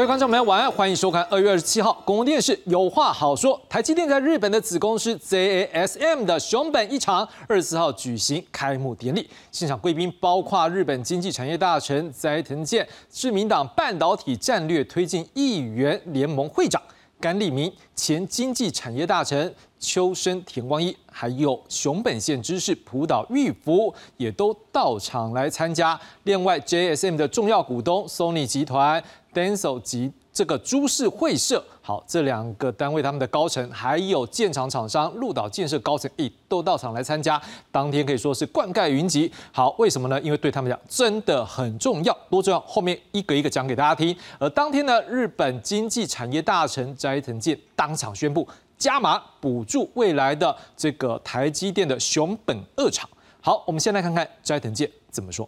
各位观众朋友，晚安，欢迎收看二月二十七号公共电视有话好说。台积电在日本的子公司 JASM 的熊本一厂，二十四号举行开幕典礼，现场贵宾包括日本经济产业大臣斋藤健、自民党半导体战略推进议员联盟会长甘利明、前经济产业大臣。秋生田光一，还有熊本县知事浦岛裕福也都到场来参加。另外，JSM 的重要股东 Sony 集团、Denso 及这个株式会社，好，这两个单位他们的高层，还有建厂厂商鹿岛建设高层，亦都到场来参加。当天可以说是灌溉云集。好，为什么呢？因为对他们讲真的很重要，多重要？后面一个一个讲给大家听。而当天呢，日本经济产业大臣斋藤健当场宣布。加码补助未来的这个台积电的熊本二厂。好，我们先来看看斋藤健怎么说。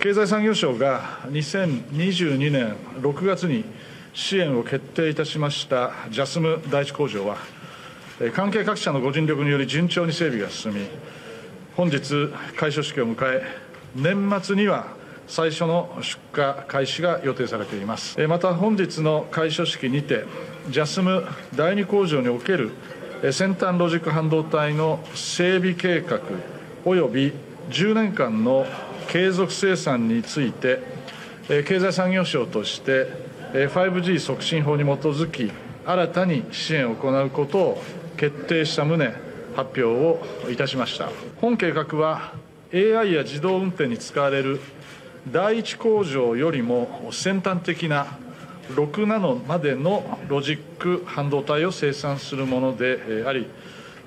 経済産業省が2022年6月に支援を決定いたしましたジャスム第一工場は関係各社のご尽力により順調に整備が進み本日開所式を迎え年末には最初の出荷開始が予定されています。また本日の開所式にてジャスム第2工場における先端ロジック半導体の整備計画及び10年間の継続生産について経済産業省として 5G 促進法に基づき新たに支援を行うことを決定した旨発表をいたしました。本計画は AI や自動運転に使われる第一工場よりも先端的な6ナノまでのロジック半導体を生産するものであり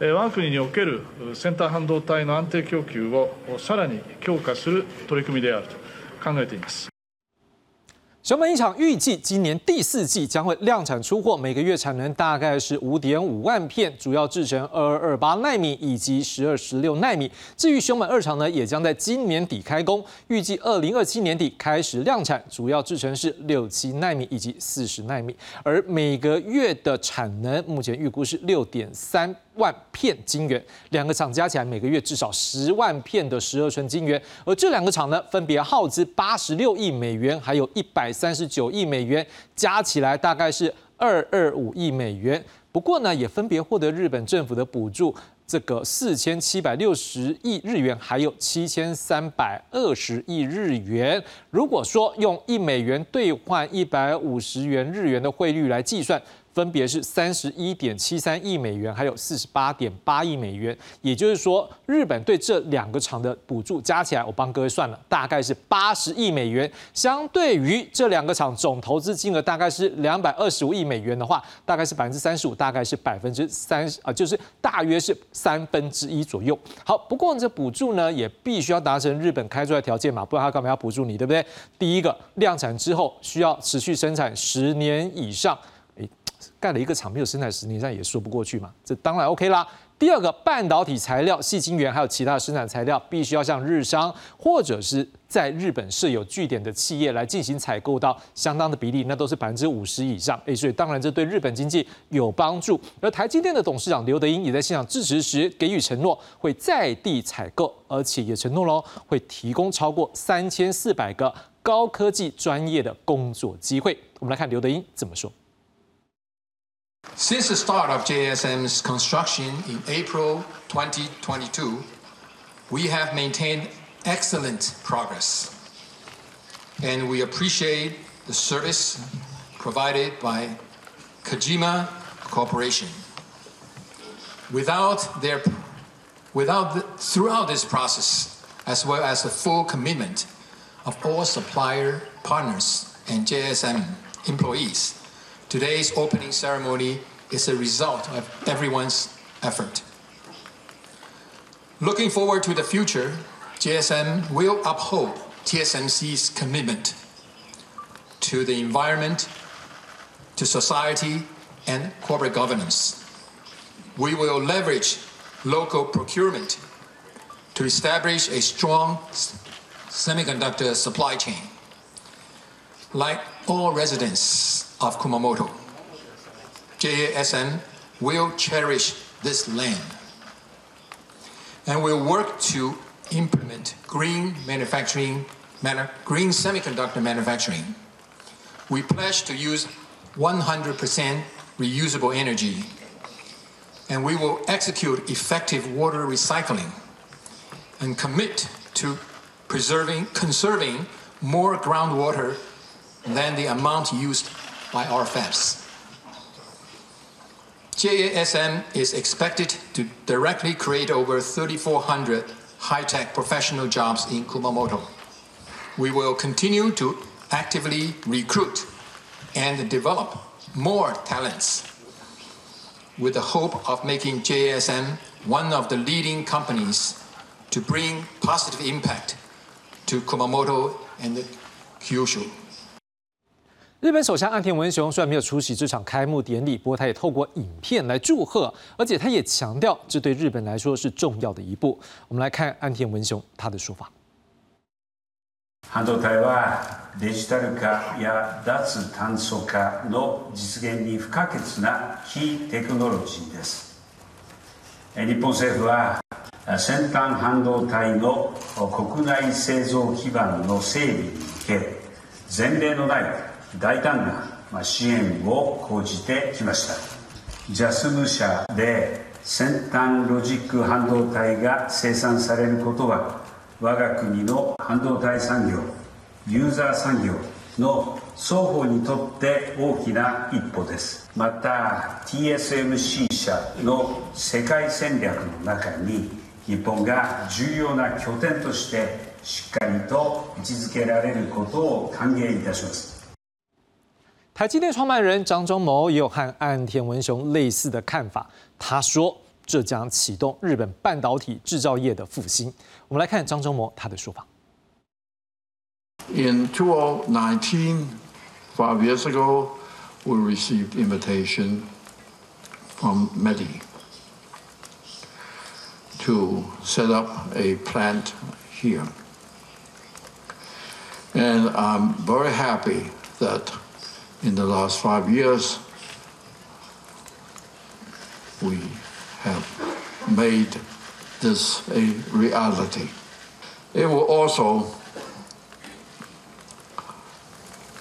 我が国における先端半導体の安定供給をさらに強化する取り組みであると考えています。熊本一厂预计今年第四季将会量产出货，每个月产能大概是五点五万片，主要制成二二二八纳米以及十二十六纳米。至于熊本二厂呢，也将在今年底开工，预计二零二七年底开始量产，主要制成是六七纳米以及四十纳米，而每个月的产能目前预估是六点三。 万片晶圆，两个厂加起来每个月至少十万片的十二寸晶圆，而这两个厂呢，分别耗资八十六亿美元，还有一百三十九亿美元，加起来大概是二二五亿美元。不过呢，也分别获得日本政府的补助，这个四千七百六十亿日元，还有七千三百二十亿日元。如果说用一美元兑换一百五十元日元的汇率来计算。分别是三十一点七三亿美元，还有四十八点八亿美元。也就是说，日本对这两个厂的补助加起来，我帮各位算了，大概是八十亿美元。相对于这两个厂总投资金额大概是两百二十五亿美元的话，大概是百分之三十五，大概是百分之三十啊，就是大约是三分之一左右。好，不过这补助呢，也必须要达成日本开出来条件嘛，不然他干嘛要补助你，对不对？第一个，量产之后需要持续生产十年以上。盖了一个厂没有生产十年，这样也说不过去嘛。这当然 OK 啦。第二个，半导体材料、细晶圆还有其他生产材料，必须要向日商或者是在日本设有据点的企业来进行采购到相当的比例，那都是百分之五十以上。哎，所以当然这对日本经济有帮助。而台积电的董事长刘德英也在现场致辞时给予承诺，会在地采购，而且也承诺喽，会提供超过三千四百个高科技专业的工作机会。我们来看刘德英怎么说。Since the start of JSM's construction in April 2022, we have maintained excellent progress, and we appreciate the service provided by Kajima Corporation. Without their, without the, throughout this process, as well as the full commitment of all supplier partners and JSM employees, Today's opening ceremony is a result of everyone's effort. Looking forward to the future, JSM will uphold TSMC's commitment to the environment, to society, and corporate governance. We will leverage local procurement to establish a strong semiconductor supply chain. Like all residents of Kumamoto. JASM will cherish this land and will work to implement green manufacturing, green semiconductor manufacturing We pledge to use 100% reusable energy, and we will execute effective water recycling and commit to preserving, conserving more groundwater than the amount used by our. JASM is expected to directly create over 3,400 high-tech professional jobs in Kumamoto. We will continue to actively recruit and develop more talents with the hope of making JASM one of the leading companies to bring positive impact to Kumamoto and Kyushu. 日本首相岸田文雄虽然没有出席这场开幕典礼，不过他也透过影片来祝贺，而且他也强调这对日本来说是重要的一步。我们来看岸田文雄他的说法。半導体はデジタル化や脱炭素化の実現に不可欠な非テクノロジーです日本政府は先端半導体の国内製造基盤の整備に向け前例のない 大胆な支援を講じてきました。JASM 社で先端ロジック半導体が生産されることは我が国の半導体産業ユーザー産業の双方にとって大きな一歩です。また TSMC 社の世界戦略の中に日本が重要な拠点としてしっかりと位置づけられることを歓迎いたします。台积电创办人张忠谋也有和岸田文雄类似的看法。他说，这将启动日本半导体制造业的复兴。我们来看张忠谋他的说法。In 2019, five years ago, we received invitation from MEDI to set up a plant here. And I'm very happy that in the last five years, we have made this a reality. It will also,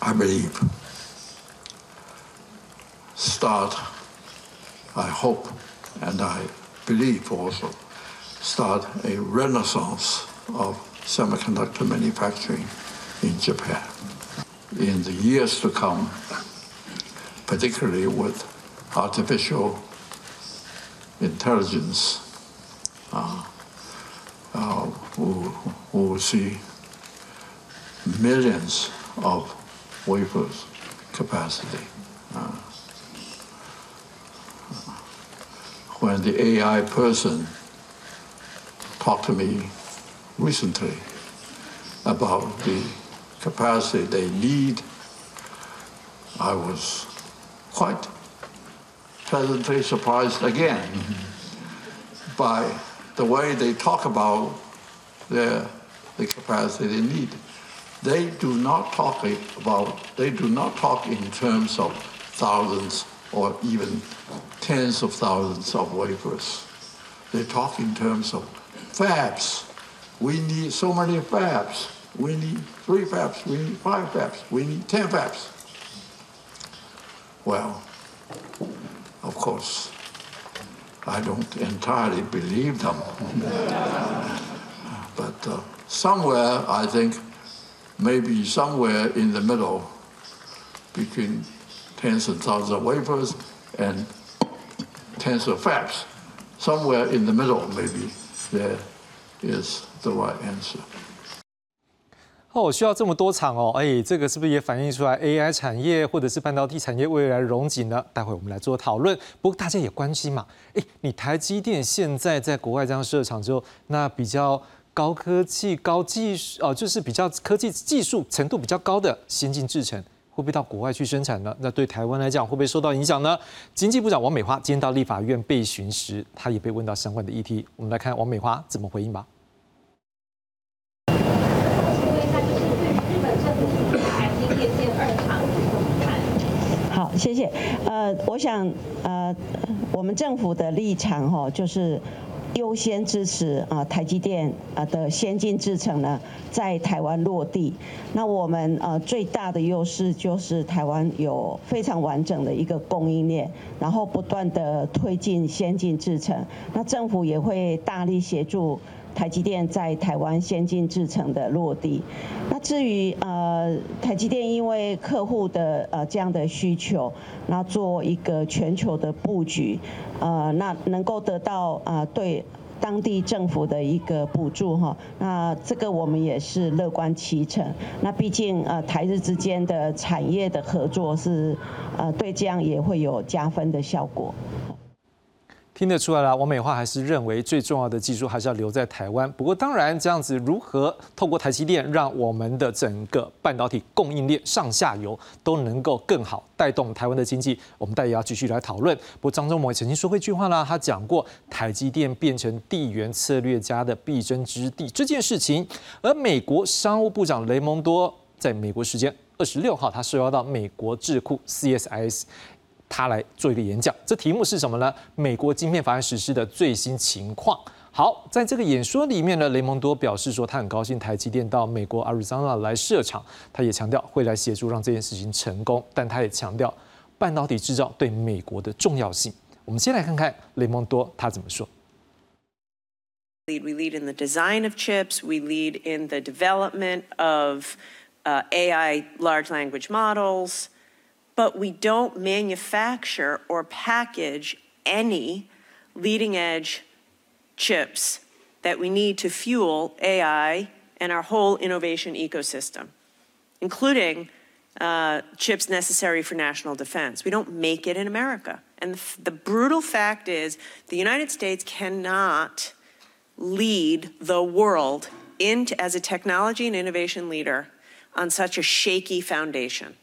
I believe, start, I hope, and I believe also, start a renaissance of semiconductor manufacturing in Japan in the years to come, particularly with artificial intelligence, uh, uh, we will see millions of wafers capacity. Uh, when the AI person talked to me recently about the capacity they need, I was quite pleasantly surprised again mm-hmm. by the way they talk about their, the capacity they need. They do not talk about, they do not talk in terms of thousands or even tens of thousands of wafers. They talk in terms of fabs. We need so many fabs. We need three fabs. We need five fabs. We need ten fabs. Well, of course, I don't entirely believe them. but uh, somewhere, I think, maybe somewhere in the middle between tens of thousands of wafers and tens of fabs, somewhere in the middle, maybe, there is the right answer. 哦，需要这么多厂哦，哎，这个是不是也反映出来 AI 产业或者是半导体产业未来融景呢？待会我们来做讨论。不过大家也关心嘛，哎，你台积电现在在国外这样设厂之后，那比较高科技、高技术哦，就是比较科技技术程度比较高的先进制程，会不会到国外去生产呢？那对台湾来讲，会不会受到影响呢？经济部长王美花今天到立法院被询时，他也被问到相关的议题。我们来看王美花怎么回应吧。好，谢谢。呃，我想，呃，我们政府的立场哈，就是优先支持啊台积电啊的先进制程呢在台湾落地。那我们呃最大的优势就是台湾有非常完整的一个供应链，然后不断的推进先进制程。那政府也会大力协助。台积电在台湾先进制程的落地，那至于呃台积电因为客户的呃这样的需求，那做一个全球的布局，呃那能够得到啊对当地政府的一个补助哈，那这个我们也是乐观其成。那毕竟呃台日之间的产业的合作是呃对这样也会有加分的效果。听得出来了，王美花还是认为最重要的技术还是要留在台湾。不过，当然这样子如何透过台积电，让我们的整个半导体供应链上下游都能够更好带动台湾的经济，我们大家也要继续来讨论。不过，张忠谋也曾经说过一句话啦，他讲过台积电变成地缘策略家的必争之地这件事情。而美国商务部长雷蒙多在美国时间二十六号，他受邀到美国智库 CSIS。他来做一个演讲，这题目是什么呢？美国晶片法案实施的最新情况。好，在这个演说里面呢，雷蒙多表示说，他很高兴台积电到美国 Arizona 来设厂，他也强调会来协助让这件事情成功。但他也强调半导体制造对美国的重要性。我们先来看看雷蒙多他怎么说。Lead, we lead in the design of chips. We lead in the development of AI large language models. But we don't manufacture or package any leading edge chips that we need to fuel AI and our whole innovation ecosystem, including uh, chips necessary for national defense. We don't make it in America. And the brutal fact is, the United States cannot lead the world into, as a technology and innovation leader on such a shaky foundation.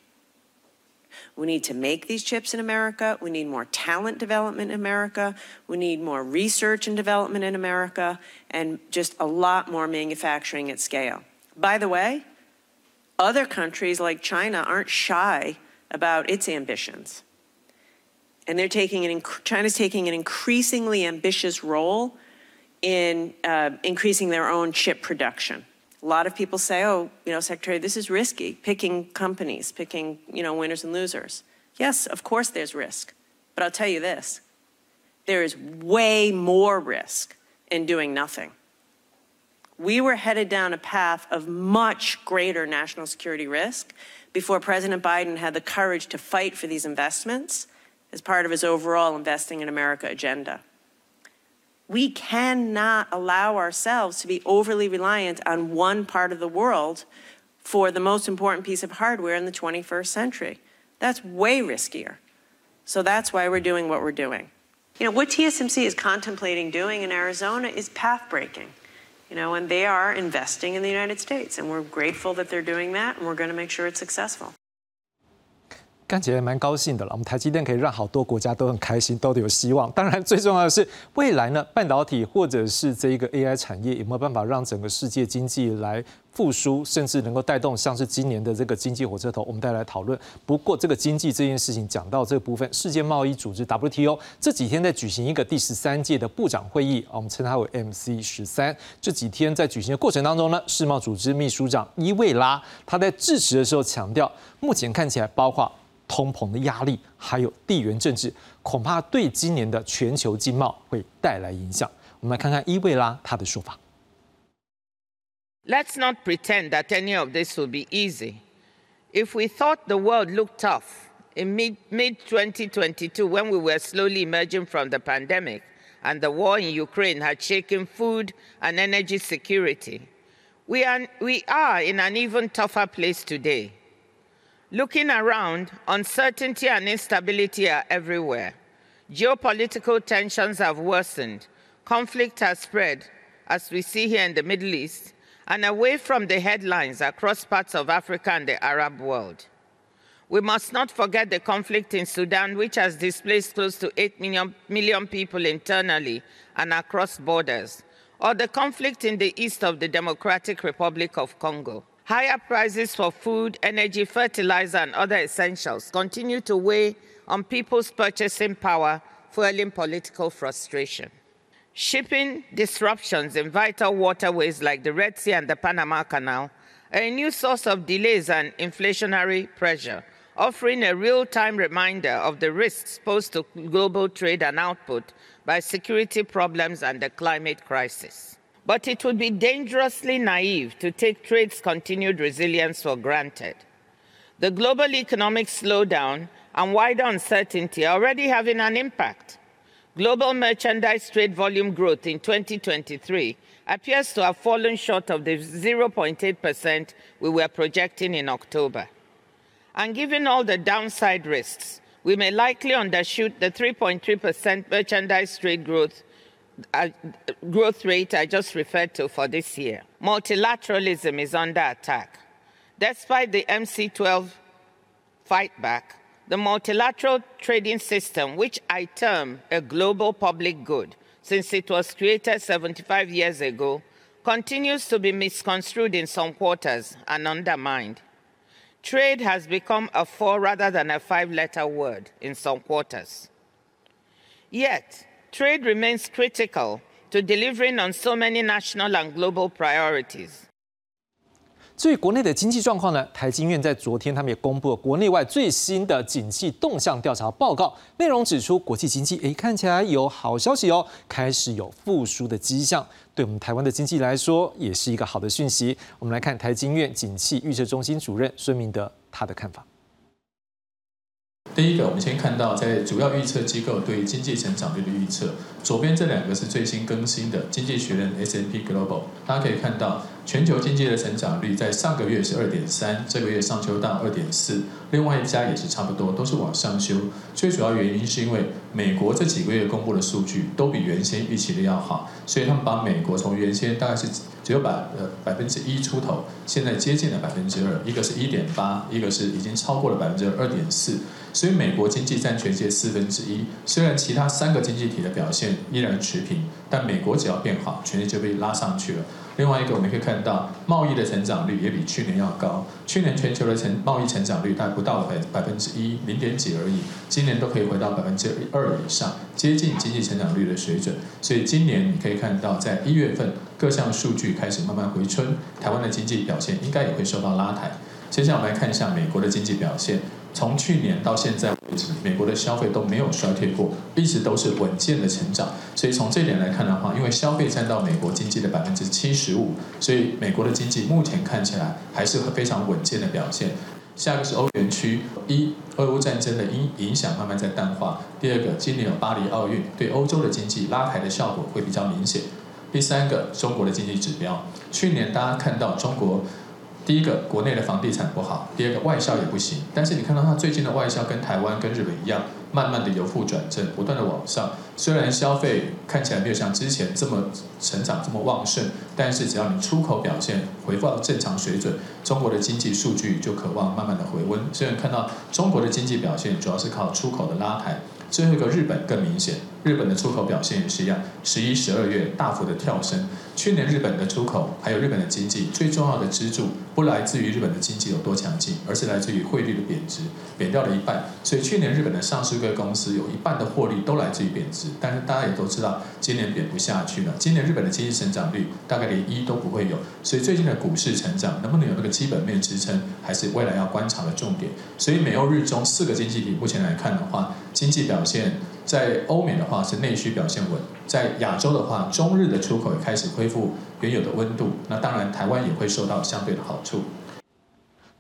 We need to make these chips in America. We need more talent development in America. We need more research and development in America, and just a lot more manufacturing at scale. By the way, other countries like China aren't shy about its ambitions. And they're taking an, China's taking an increasingly ambitious role in uh, increasing their own chip production. A lot of people say, oh, you know, Secretary, this is risky, picking companies, picking, you know, winners and losers. Yes, of course there's risk. But I'll tell you this there is way more risk in doing nothing. We were headed down a path of much greater national security risk before President Biden had the courage to fight for these investments as part of his overall Investing in America agenda we cannot allow ourselves to be overly reliant on one part of the world for the most important piece of hardware in the 21st century. That's way riskier. So that's why we're doing what we're doing. You know, what TSMC is contemplating doing in Arizona is path breaking. You know, and they are investing in the United States, and we're grateful that they're doing that, and we're going to make sure it's successful. 看起来蛮高兴的了，我们台积电可以让好多国家都很开心，都得有希望。当然，最重要的是未来呢，半导体或者是这一个 AI 产业有没有办法让整个世界经济来复苏，甚至能够带动像是今年的这个经济火车头，我们再来讨论。不过，这个经济这件事情讲到这个部分，世界贸易组织 WTO 这几天在举行一个第十三届的部长会议，我们称它为 MC 十三。这几天在举行的过程当中呢，世贸组织秘书长伊维拉他在致辞的时候强调，目前看起来包括。通膨的压力，还有地缘政治，恐怕对今年的全球经贸会带来影响。我们来看看伊贝拉他的说法。Let's not pretend that any of this will be easy. If we thought the world looked tough in mid, mid 2022 when we were slowly emerging from the pandemic and the war in Ukraine had shaken food and energy security, we are, we are in an even tougher place today. Looking around, uncertainty and instability are everywhere. Geopolitical tensions have worsened. Conflict has spread, as we see here in the Middle East, and away from the headlines across parts of Africa and the Arab world. We must not forget the conflict in Sudan, which has displaced close to 8 million, million people internally and across borders, or the conflict in the east of the Democratic Republic of Congo. Higher prices for food, energy, fertilizer, and other essentials continue to weigh on people's purchasing power, fueling political frustration. Shipping disruptions in vital waterways like the Red Sea and the Panama Canal are a new source of delays and inflationary pressure, offering a real time reminder of the risks posed to global trade and output by security problems and the climate crisis. But it would be dangerously naive to take trade's continued resilience for granted. The global economic slowdown and wider uncertainty are already having an impact. Global merchandise trade volume growth in 2023 appears to have fallen short of the 0.8% we were projecting in October. And given all the downside risks, we may likely undershoot the 3.3% merchandise trade growth, growth rate I just referred to for this year. Multilateralism is under attack. Despite the MC12 fightback, the multilateral trading system, which I term a global public good since it was created 75 years ago, continues to be misconstrued in some quarters and undermined. Trade has become a four rather than a five letter word in some quarters. Yet, trade remains critical to delivering on so many national and global priorities. 至于国内的经济状况呢？台经院在昨天他们也公布了国内外最新的景气动向调查报告，内容指出国际经济诶看起来有好消息哦，开始有复苏的迹象，对我们台湾的经济来说也是一个好的讯息。我们来看台经院景气预测中心主任孙明德他的看法。第一个，我们先看到在主要预测机构对经济成长率的预测，左边这两个是最新更新的经济学人 S&P Global，大家可以看到全球经济的成长率在上个月是二点三，这个月上修到二点四，另外一家也是差不多，都是往上修。最主要原因是因为美国这几个月公布的数据都比原先预期的要好，所以他们把美国从原先大概是只有百呃百分之一出头，现在接近了百分之二，一个是一点八，一个是已经超过了百分之二点四。所以美国经济占全世界四分之一，虽然其他三个经济体的表现依然持平，但美国只要变好，全世界就被拉上去了。另外一个，我们可以看到贸易的成长率也比去年要高，去年全球的成贸易成长率大概不到百百分之一，零点几而已，今年都可以回到百分之二以上，接近经济成长率的水准。所以今年你可以看到，在一月份各项数据开始慢慢回春，台湾的经济表现应该也会受到拉抬。接下来我们来看一下美国的经济表现。从去年到现在为止，美国的消费都没有衰退过，一直都是稳健的成长。所以从这点来看的话，因为消费占到美国经济的百分之七十五，所以美国的经济目前看起来还是非常稳健的表现。下一个是欧元区，一，俄乌战争的影影响慢慢在淡化；第二个，今年有巴黎奥运，对欧洲的经济拉抬的效果会比较明显；第三个，中国的经济指标，去年大家看到中国。第一个，国内的房地产不好；第二个，外销也不行。但是你看到它最近的外销跟台湾、跟日本一样，慢慢的由负转正，不断的往上。虽然消费看起来没有像之前这么成长这么旺盛，但是只要你出口表现回复到正常水准，中国的经济数据就渴望慢慢的回温。虽然看到中国的经济表现主要是靠出口的拉抬。最后一个日本更明显，日本的出口表现也是一样，十一、十二月大幅的跳升。去年日本的出口还有日本的经济最重要的支柱，不来自于日本的经济有多强劲，而是来自于汇率的贬值，贬掉了一半。所以去年日本的上市公司有一半的获利都来自于贬值。但是大家也都知道，今年贬不下去了。今年日本的经济成长率大概连一都不会有。所以最近的股市成长能不能有那个基本面支撑，还是未来要观察的重点。所以美欧日中四个经济体目前来看的话，经济表现在欧美的话是内需表现稳，在亚洲的话，中日的出口也开始恢复原有的温度，那当然台湾也会受到相对的好处。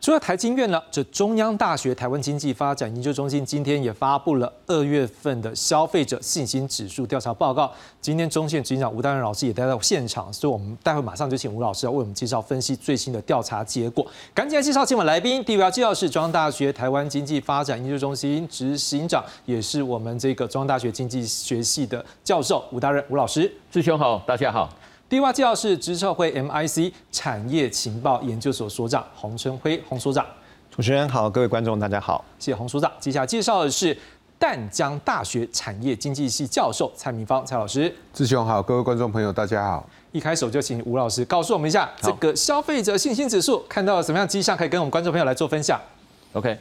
除了台经院呢，这中央大学台湾经济发展研究中心今天也发布了二月份的消费者信心指数调查报告。今天中线执行长吴大任老师也待在现场，所以我们待会马上就请吴老师来为我们介绍分析最新的调查结果。赶紧来介绍今晚来宾，第一位要介绍是中央大学台湾经济发展研究中心执行长，也是我们这个中央大学经济学系的教授吴大任吴老师。志兄好，大家好。第二位介绍是知策会 MIC 产业情报研究所所长洪春辉洪所长。主持人好，各位观众大家好，谢谢洪所长。接下来介绍的是淡江大学产业经济系教授蔡明芳蔡老师。志雄好，各位观众朋友大家好。一开始就请吴老师告诉我们一下这个消费者信心指数看到了什么样迹象，可以跟我们观众朋友来做分享。OK，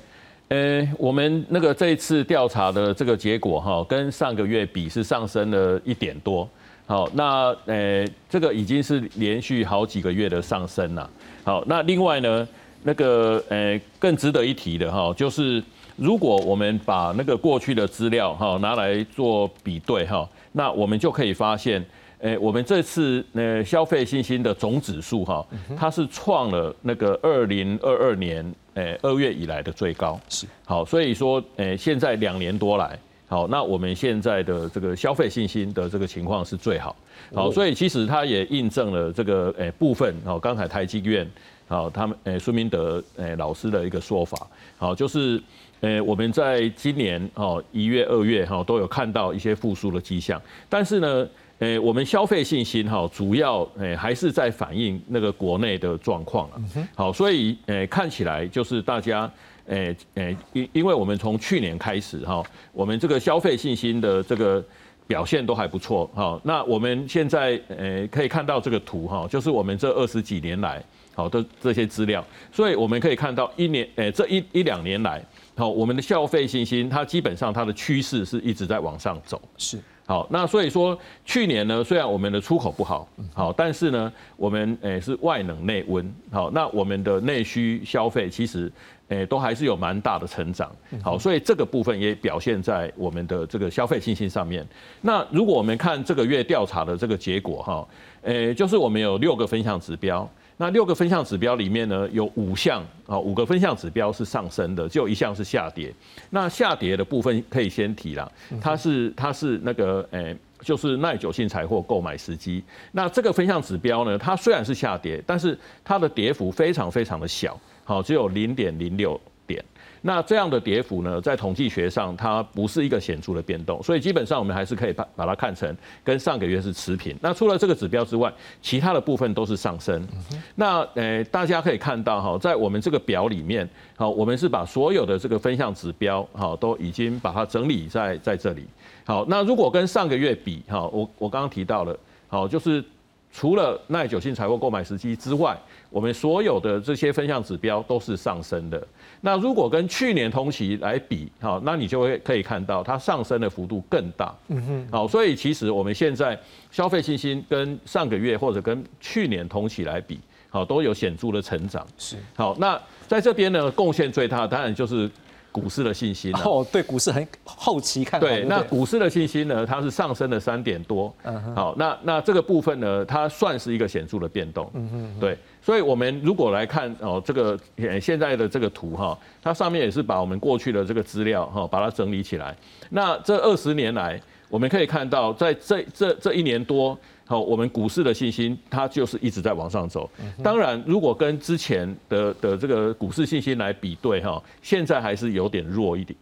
呃，我们那个这一次调查的这个结果哈，跟上个月比是上升了一点多。好，那呃，这个已经是连续好几个月的上升了。好，那另外呢，那个呃，更值得一提的哈，就是如果我们把那个过去的资料哈拿来做比对哈，那我们就可以发现，呃，我们这次呃消费信心的总指数哈，它是创了那个二零二二年呃二月以来的最高。是。好，所以说呃现在两年多来。好，那我们现在的这个消费信心的这个情况是最好。好，所以其实它也印证了这个诶部分。好，刚才台积院，好，他们诶孙明德诶老师的一个说法，好，就是诶我们在今年哦一月、二月哈都有看到一些复苏的迹象，但是呢，诶我们消费信心哈主要诶还是在反映那个国内的状况了。好，所以诶看起来就是大家。诶诶，因因为我们从去年开始哈，我们这个消费信心的这个表现都还不错哈。那我们现在诶可以看到这个图哈，就是我们这二十几年来好的这些资料，所以我们可以看到一年诶这一一两年来，好我们的消费信心它基本上它的趋势是一直在往上走。是好，那所以说去年呢，虽然我们的出口不好，好，但是呢，我们诶是外冷内温，好，那我们的内需消费其实。诶，都还是有蛮大的成长，好，所以这个部分也表现在我们的这个消费信心上面。那如果我们看这个月调查的这个结果哈，诶，就是我们有六个分项指标，那六个分项指标里面呢，有五项啊，五个分项指标是上升的，就一项是下跌。那下跌的部分可以先提了，它是它是那个诶，就是耐久性财货购买时机。那这个分项指标呢，它虽然是下跌，但是它的跌幅非常非常的小。好，只有零点零六点。那这样的跌幅呢，在统计学上，它不是一个显著的变动，所以基本上我们还是可以把把它看成跟上个月是持平。那除了这个指标之外，其他的部分都是上升。那呃，大家可以看到哈，在我们这个表里面，好，我们是把所有的这个分项指标，好，都已经把它整理在在这里。好，那如果跟上个月比，哈，我我刚刚提到了，好，就是除了耐久性财货购买时机之外。我们所有的这些分项指标都是上升的。那如果跟去年同期来比，好，那你就会可以看到它上升的幅度更大。嗯哼。好，所以其实我们现在消费信心跟上个月或者跟去年同期来比，好，都有显著的成长。是。好，那在这边呢，贡献最大当然就是。股市的信心哦，对，股市很后期看对，那股市的信心呢，它是上升了三点多。嗯好，那那这个部分呢，它算是一个显著的变动。嗯哼。对，所以我们如果来看哦，这个现在的这个图哈，它上面也是把我们过去的这个资料哈，把它整理起来。那这二十年来，我们可以看到，在这这这一年多。好，我们股市的信心它就是一直在往上走。当然，如果跟之前的的这个股市信心来比对哈，现在还是有点弱一点。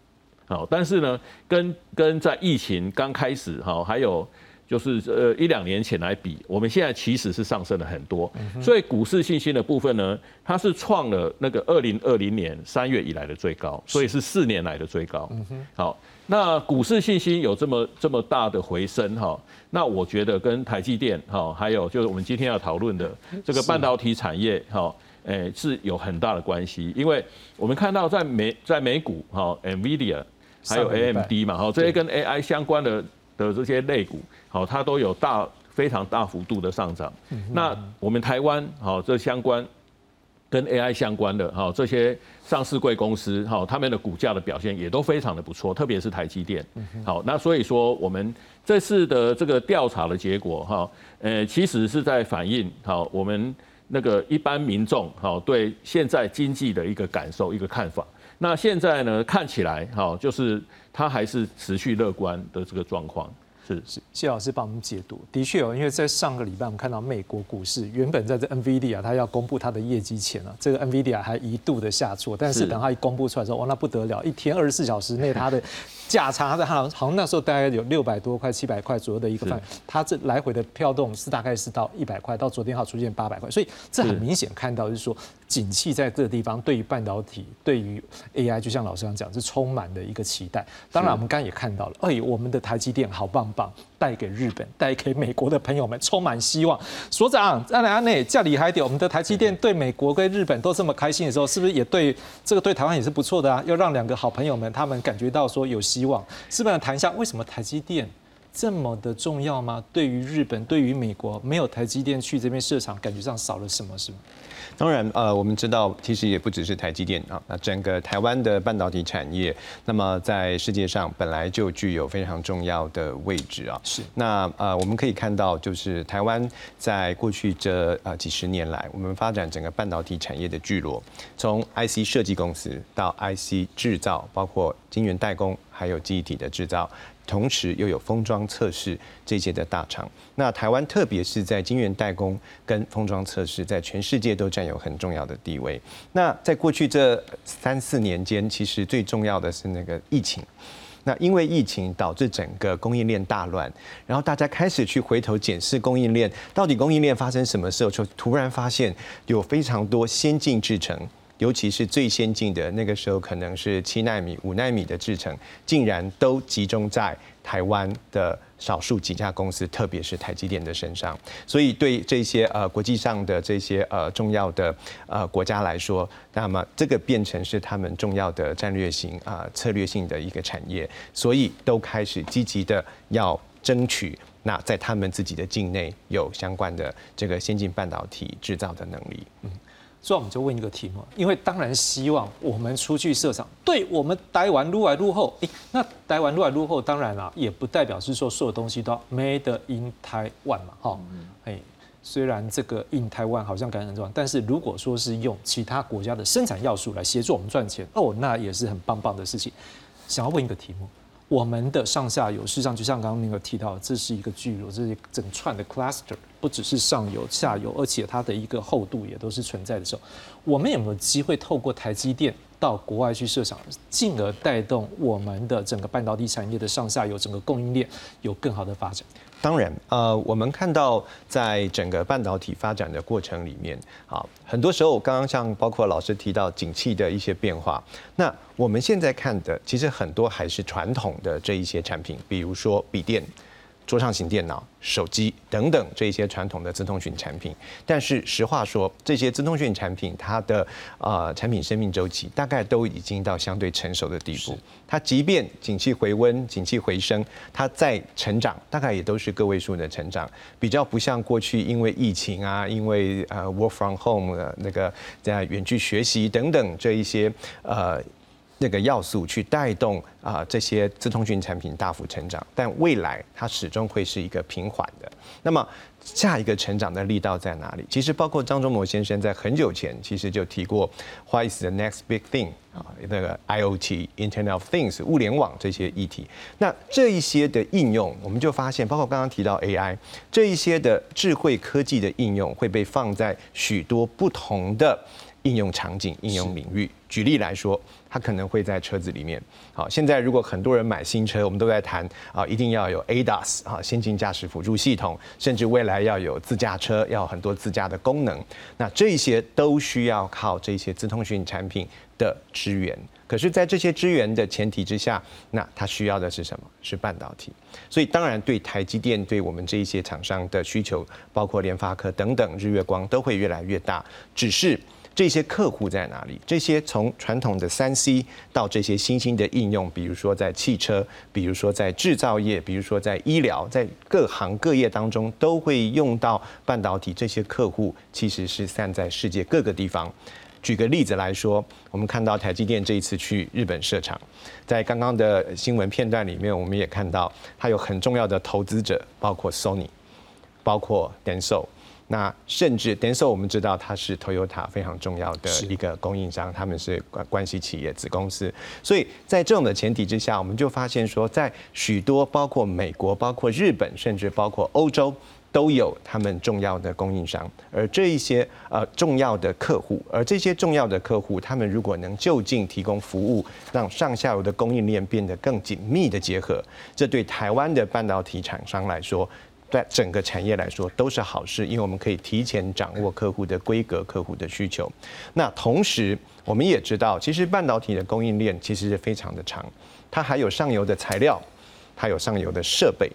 好，但是呢，跟跟在疫情刚开始哈，还有就是呃一两年前来比，我们现在其实是上升了很多。所以股市信心的部分呢，它是创了那个二零二零年三月以来的最高，所以是四年来的最高。好。那股市信心有这么这么大的回升哈，那我觉得跟台积电哈，还有就是我们今天要讨论的这个半导体产业哈，诶是有很大的关系，因为我们看到在美在美股哈，NVIDIA 还有 AMD 嘛，哈这些跟 AI 相关的的这些类股，好它都有大非常大幅度的上涨。那我们台湾好这相关。跟 AI 相关的哈这些上市贵公司哈，他们的股价的表现也都非常的不错，特别是台积电。好，那所以说我们这次的这个调查的结果哈，呃，其实是在反映好我们那个一般民众好对现在经济的一个感受一个看法。那现在呢看起来哈，就是它还是持续乐观的这个状况。是。是，谢老师帮我们解读，的确哦，因为在上个礼拜我们看到美国股市原本在这 NVIDIA 它要公布它的业绩前啊，这个 NVIDIA 还一度的下挫，但是等它一公布出来之后，哇，那不得了，一天二十四小时内它的价差的好好像那时候大概有六百多块、七百块左右的一个范，它这来回的跳动是大概是到一百块，到昨天还出现八百块，所以这很明显看到就是说，景气在这个地方对于半导体、对于 AI，就像老师刚讲，是充满的一个期待。当然我们刚刚也看到了，哎，我们的台积电好棒。棒带给日本、带给美国的朋友们充满希望。所长，安来安内，叫里海点，我们的台积电对美国跟日本都这么开心的时候，是不是也对这个对台湾也是不错的啊？要让两个好朋友们他们感觉到说有希望，是不是谈一下为什么台积电这么的重要吗？对于日本，对于美国，没有台积电去这边设厂，感觉上少了什么，是吗？当然，呃，我们知道，其实也不只是台积电啊，那整个台湾的半导体产业，那么在世界上本来就具有非常重要的位置啊。是。那呃，我们可以看到，就是台湾在过去这呃几十年来，我们发展整个半导体产业的聚落，从 IC 设计公司到 IC 制造，包括晶圆代工，还有记忆体的制造。同时又有封装测试这些的大厂，那台湾特别是在晶圆代工跟封装测试，在全世界都占有很重要的地位。那在过去这三四年间，其实最重要的是那个疫情。那因为疫情导致整个供应链大乱，然后大家开始去回头检视供应链，到底供应链发生什么事候，就突然发现有非常多先进制程。尤其是最先进的那个时候，可能是七纳米、五纳米的制程，竟然都集中在台湾的少数几家公司，特别是台积电的身上。所以对这些呃国际上的这些呃重要的呃国家来说，那么这个变成是他们重要的战略性啊策略性的一个产业，所以都开始积极的要争取，那在他们自己的境内有相关的这个先进半导体制造的能力。嗯。所以我们就问一个题目，因为当然希望我们出去设厂，对我们待完撸来撸后，诶，那待完撸来撸后，当然啦，也不代表是说所有东西都要 made in Taiwan 嘛，哈，哎，虽然这个 in Taiwan 好像感觉很重要，但是如果说是用其他国家的生产要素来协助我们赚钱，哦，那也是很棒棒的事情。想要问一个题目。我们的上下游，事实上就像刚刚那个提到，这是一个聚落，这是整串的 cluster，不只是上游、下游，而且它的一个厚度也都是存在的时候，我们有没有机会透过台积电到国外去设厂，进而带动我们的整个半导体产业的上下游整个供应链有更好的发展？当然，呃，我们看到在整个半导体发展的过程里面，啊，很多时候刚刚像包括老师提到景气的一些变化，那我们现在看的其实很多还是传统的这一些产品，比如说笔电。桌上型电脑、手机等等这些传统的资通讯产品，但是实话说，这些资通讯产品它的呃产品生命周期大概都已经到相对成熟的地步。它即便景气回温、景气回升，它在成长，大概也都是个位数的成长，比较不像过去因为疫情啊，因为呃 work from home 的那个在远距学习等等这一些呃。那个要素去带动啊这些自通讯产品大幅成长，但未来它始终会是一个平缓的。那么下一个成长的力道在哪里？其实包括张忠谋先生在很久前其实就提过，What is the next big thing？啊，那个 IOT Internet of Things 物联网这些议题。那这一些的应用，我们就发现，包括刚刚提到 AI 这一些的智慧科技的应用，会被放在许多不同的应用场景、应用领域。举例来说。它可能会在车子里面。好，现在如果很多人买新车，我们都在谈啊，一定要有 ADAS 啊，先进驾驶辅助系统，甚至未来要有自驾车，要很多自驾的功能。那这些都需要靠这些自通讯产品的支援。可是，在这些支援的前提之下，那它需要的是什么？是半导体。所以，当然对台积电对我们这一些厂商的需求，包括联发科等等，日月光都会越来越大。只是。这些客户在哪里？这些从传统的三 C 到这些新兴的应用，比如说在汽车，比如说在制造业，比如说在医疗，在各行各业当中都会用到半导体。这些客户其实是散在世界各个地方。举个例子来说，我们看到台积电这一次去日本设厂，在刚刚的新闻片段里面，我们也看到它有很重要的投资者，包括 Sony，包括 Denso。那甚至 Denso 我们知道它是 Toyota 非常重要的一个供应商，他们是关关系企业子公司，所以在这种的前提之下，我们就发现说，在许多包括美国、包括日本，甚至包括欧洲，都有他们重要的供应商，而这一些呃重要的客户，而这些重要的客户，他们如果能就近提供服务，让上下游的供应链变得更紧密的结合，这对台湾的半导体厂商来说。在整个产业来说都是好事，因为我们可以提前掌握客户的规格、客户的需求。那同时，我们也知道，其实半导体的供应链其实是非常的长，它还有上游的材料，它有上游的设备。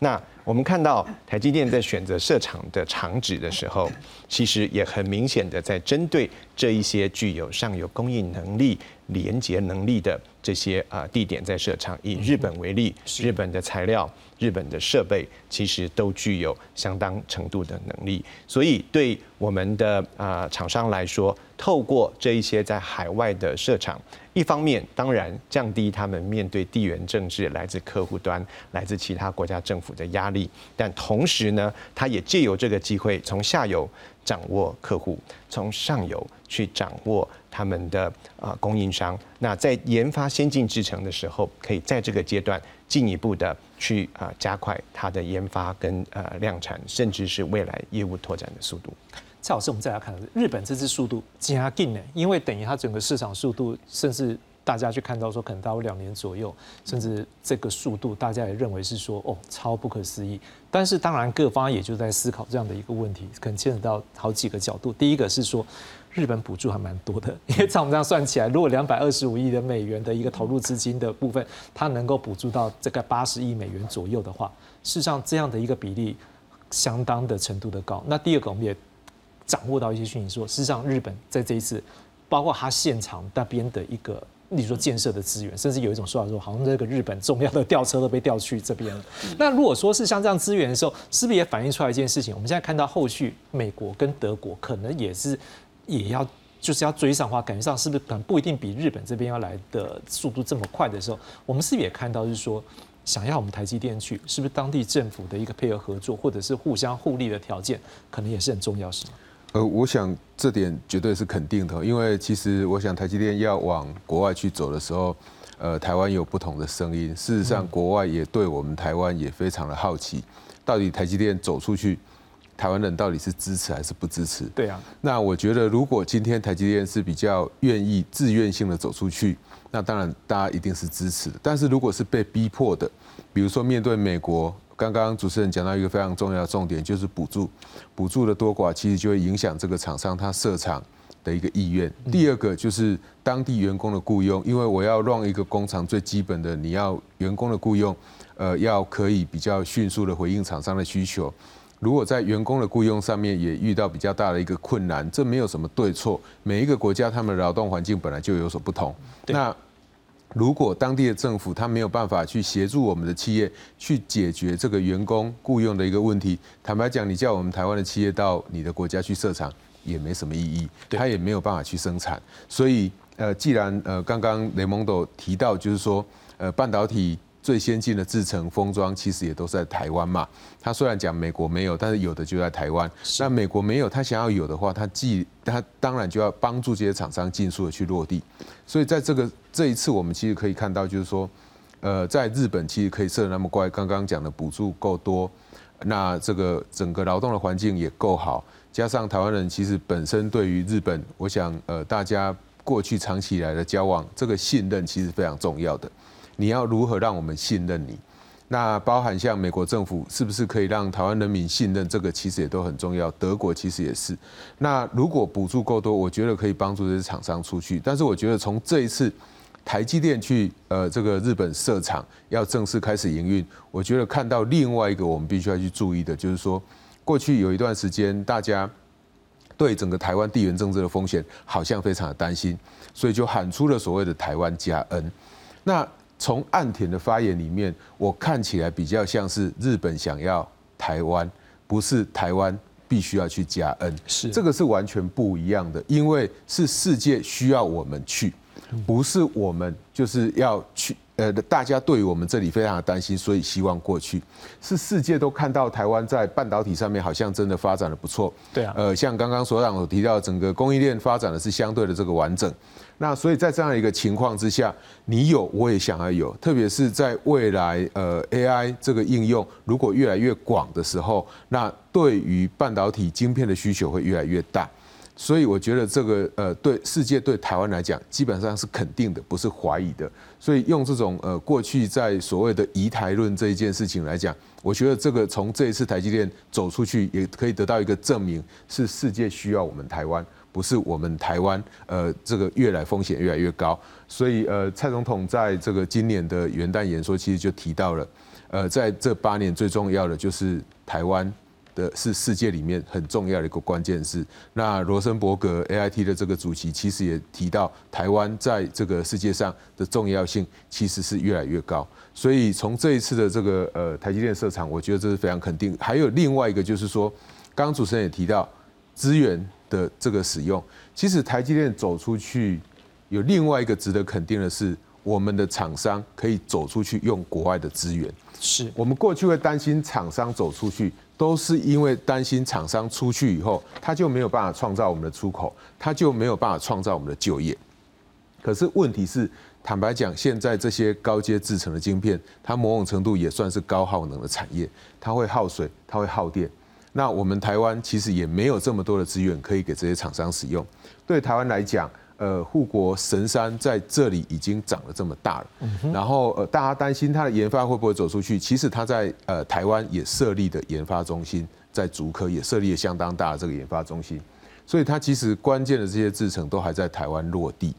那我们看到台积电在选择设厂的厂址的时候，其实也很明显的在针对这一些具有上游供应能力、连接能力的这些啊地点在设厂。以日本为例，日本的材料、日本的设备其实都具有相当程度的能力，所以对我们的啊厂商来说，透过这一些在海外的设厂。一方面，当然降低他们面对地缘政治来自客户端、来自其他国家政府的压力，但同时呢，他也借由这个机会，从下游掌握客户，从上游去掌握他们的啊供应商。那在研发先进制程的时候，可以在这个阶段进一步的去啊加快它的研发跟呃量产，甚至是未来业务拓展的速度。蔡老师，我们再来看日本这支速度加劲呢，因为等于它整个市场速度，甚至大家去看到说可能到两年左右，甚至这个速度大家也认为是说哦超不可思议。但是当然各方也就在思考这样的一个问题，可能牵扯到好几个角度。第一个是说日本补助还蛮多的，因为照我们这样算起来，如果两百二十五亿的美元的一个投入资金的部分，它能够补助到这个八十亿美元左右的话，事实上这样的一个比例相当的程度的高。那第二个我们也。掌握到一些讯息，说事实上日本在这一次，包括它现场那边的一个，例如说建设的资源，甚至有一种说法说，好像这个日本重要的吊车都被调去这边了。那如果说是像这样资源的时候，是不是也反映出来一件事情？我们现在看到后续美国跟德国可能也是也要就是要追上话，感觉上是不是可能不一定比日本这边要来的速度这么快的时候，我们是不是也看到是说，想要我们台积电去，是不是当地政府的一个配合合作，或者是互相互利的条件，可能也是很重要，是吗？呃，我想这点绝对是肯定的，因为其实我想台积电要往国外去走的时候，呃，台湾有不同的声音。事实上，国外也对我们台湾也非常的好奇，到底台积电走出去，台湾人到底是支持还是不支持？对啊。那我觉得，如果今天台积电是比较愿意自愿性的走出去，那当然大家一定是支持的。但是如果是被逼迫的，比如说面对美国。刚刚主持人讲到一个非常重要的重点，就是补助，补助的多寡其实就会影响这个厂商他设厂的一个意愿。第二个就是当地员工的雇佣，因为我要让一个工厂最基本的，你要员工的雇佣，呃，要可以比较迅速的回应厂商的需求。如果在员工的雇佣上面也遇到比较大的一个困难，这没有什么对错，每一个国家他们的劳动环境本来就有所不同。那如果当地的政府他没有办法去协助我们的企业去解决这个员工雇佣的一个问题，坦白讲，你叫我们台湾的企业到你的国家去设厂也没什么意义，他也没有办法去生产。所以，呃，既然呃刚刚雷蒙多提到，就是说，呃，半导体。最先进的制程封装其实也都是在台湾嘛。他虽然讲美国没有，但是有的就在台湾。那美国没有，他想要有的话，他既他当然就要帮助这些厂商尽速的去落地。所以在这个这一次，我们其实可以看到，就是说，呃，在日本其实可以设那么乖，刚刚讲的补助够多，那这个整个劳动的环境也够好，加上台湾人其实本身对于日本，我想呃大家过去长期以来的交往，这个信任其实非常重要的。你要如何让我们信任你？那包含像美国政府是不是可以让台湾人民信任？这个其实也都很重要。德国其实也是。那如果补助够多，我觉得可以帮助这些厂商出去。但是我觉得从这一次台积电去呃这个日本设厂要正式开始营运，我觉得看到另外一个我们必须要去注意的，就是说过去有一段时间大家对整个台湾地缘政治的风险好像非常的担心，所以就喊出了所谓的台湾加 N。那从岸田的发言里面，我看起来比较像是日本想要台湾，不是台湾必须要去加恩是这个是完全不一样的，因为是世界需要我们去，不是我们就是要去。呃，大家对于我们这里非常的担心，所以希望过去是世界都看到台湾在半导体上面好像真的发展的不错。对啊，呃，像刚刚所长所提到，整个供应链发展的是相对的这个完整。那所以在这样一个情况之下，你有我也想要有，特别是在未来呃 AI 这个应用如果越来越广的时候，那对于半导体晶片的需求会越来越大。所以我觉得这个呃，对世界对台湾来讲，基本上是肯定的，不是怀疑的。所以用这种呃，过去在所谓的“移台论”这一件事情来讲，我觉得这个从这一次台积电走出去，也可以得到一个证明，是世界需要我们台湾，不是我们台湾呃，这个越来风险越来越高。所以呃，蔡总统在这个今年的元旦演说，其实就提到了。呃，在这八年最重要的就是台湾的是世界里面很重要的一个关键字。那罗森伯格 AIT 的这个主席其实也提到，台湾在这个世界上的重要性其实是越来越高。所以从这一次的这个呃台积电设厂，我觉得这是非常肯定。还有另外一个就是说，刚刚主持人也提到资源的这个使用，其实台积电走出去有另外一个值得肯定的是，我们的厂商可以走出去用国外的资源。是我们过去会担心厂商走出去，都是因为担心厂商出去以后，他就没有办法创造我们的出口，他就没有办法创造我们的就业。可是问题是，坦白讲，现在这些高阶制成的晶片，它某种程度也算是高耗能的产业，它会耗水，它会耗电。那我们台湾其实也没有这么多的资源可以给这些厂商使用。对台湾来讲，呃，护国神山在这里已经长得这么大了，然后呃，大家担心它的研发会不会走出去？其实它在呃台湾也设立的研发中心，在竹科也设立了相当大的这个研发中心，所以它其实关键的这些制程都还在台湾落地。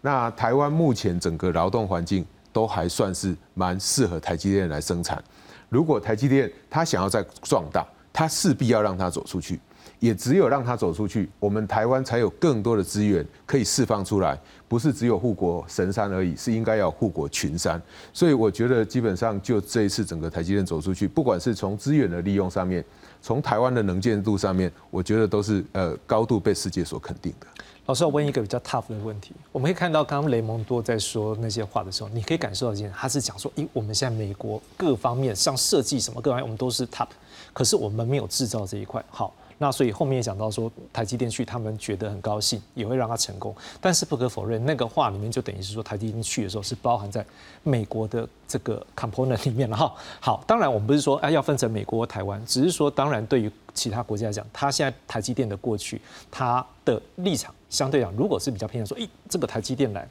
那台湾目前整个劳动环境都还算是蛮适合台积电来生产。如果台积电它想要再壮大，它势必要让它走出去，也只有让它走出去，我们台湾才有更多的资源可以释放出来，不是只有护国神山而已，是应该要护国群山。所以我觉得基本上就这一次整个台积电走出去，不管是从资源的利用上面，从台湾的能见度上面，我觉得都是呃高度被世界所肯定的。老师，我问一个比较 tough 的问题。我们可以看到，刚刚雷蒙多在说那些话的时候，你可以感受到一件，他是讲说，咦我们现在美国各方面，像设计什么各方面，我们都是 top，可是我们没有制造这一块。好，那所以后面也讲到说，台积电去，他们觉得很高兴，也会让他成功。但是不可否认，那个话里面就等于是说，台积电去的时候是包含在美国的这个 component 里面了哈。好，当然我们不是说哎要分成美国、台湾，只是说当然对于其他国家来讲，它现在台积电的过去，它的立场。相对讲，如果是比较偏向说，诶，这个台积电来，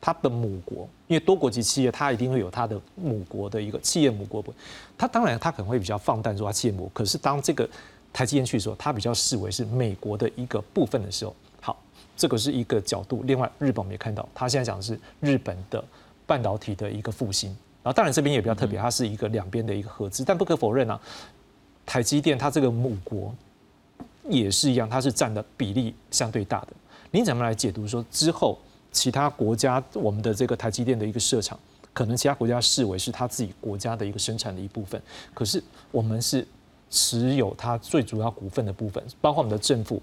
它的母国，因为多国籍企业，它一定会有它的母国的一个企业母国本，它当然它可能会比较放淡说它企业母，可是当这个台积电去的时候，它比较视为是美国的一个部分的时候，好，这个是一个角度。另外，日本我们也看到，它现在讲的是日本的半导体的一个复兴，然后当然这边也比较特别，它是一个两边的一个合资，但不可否认啊，台积电它这个母国也是一样，它是占的比例相对大的。你怎么来解读说之后其他国家我们的这个台积电的一个设厂，可能其他国家视为是他自己国家的一个生产的一部分，可是我们是持有它最主要股份的部分，包括我们的政府，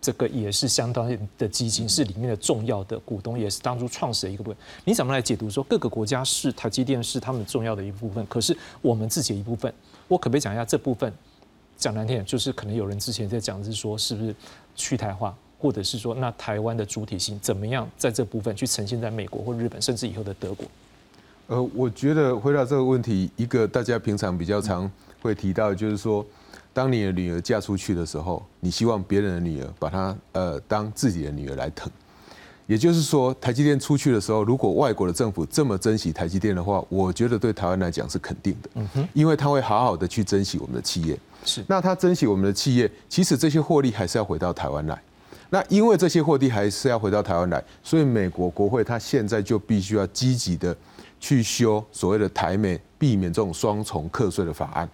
这个也是相当的基金，是里面的重要的股东，也是当初创始的一个部分。你怎么来解读说各个国家是台积电是他们重要的一部分，可是我们自己的一部分，我可不可以讲一下这部分？讲难听点，就是可能有人之前在讲是说是不是去台化？或者是说，那台湾的主体性怎么样，在这部分去呈现在美国或日本，甚至以后的德国？呃，我觉得回答这个问题，一个大家平常比较常会提到，就是说，当你的女儿嫁出去的时候，你希望别人的女儿把她呃当自己的女儿来疼。也就是说，台积电出去的时候，如果外国的政府这么珍惜台积电的话，我觉得对台湾来讲是肯定的。嗯哼，因为他会好好的去珍惜我们的企业。是，那他珍惜我们的企业，其实这些获利还是要回到台湾来。那因为这些获利还是要回到台湾来，所以美国国会他现在就必须要积极的去修所谓的台美避免这种双重课税的法案。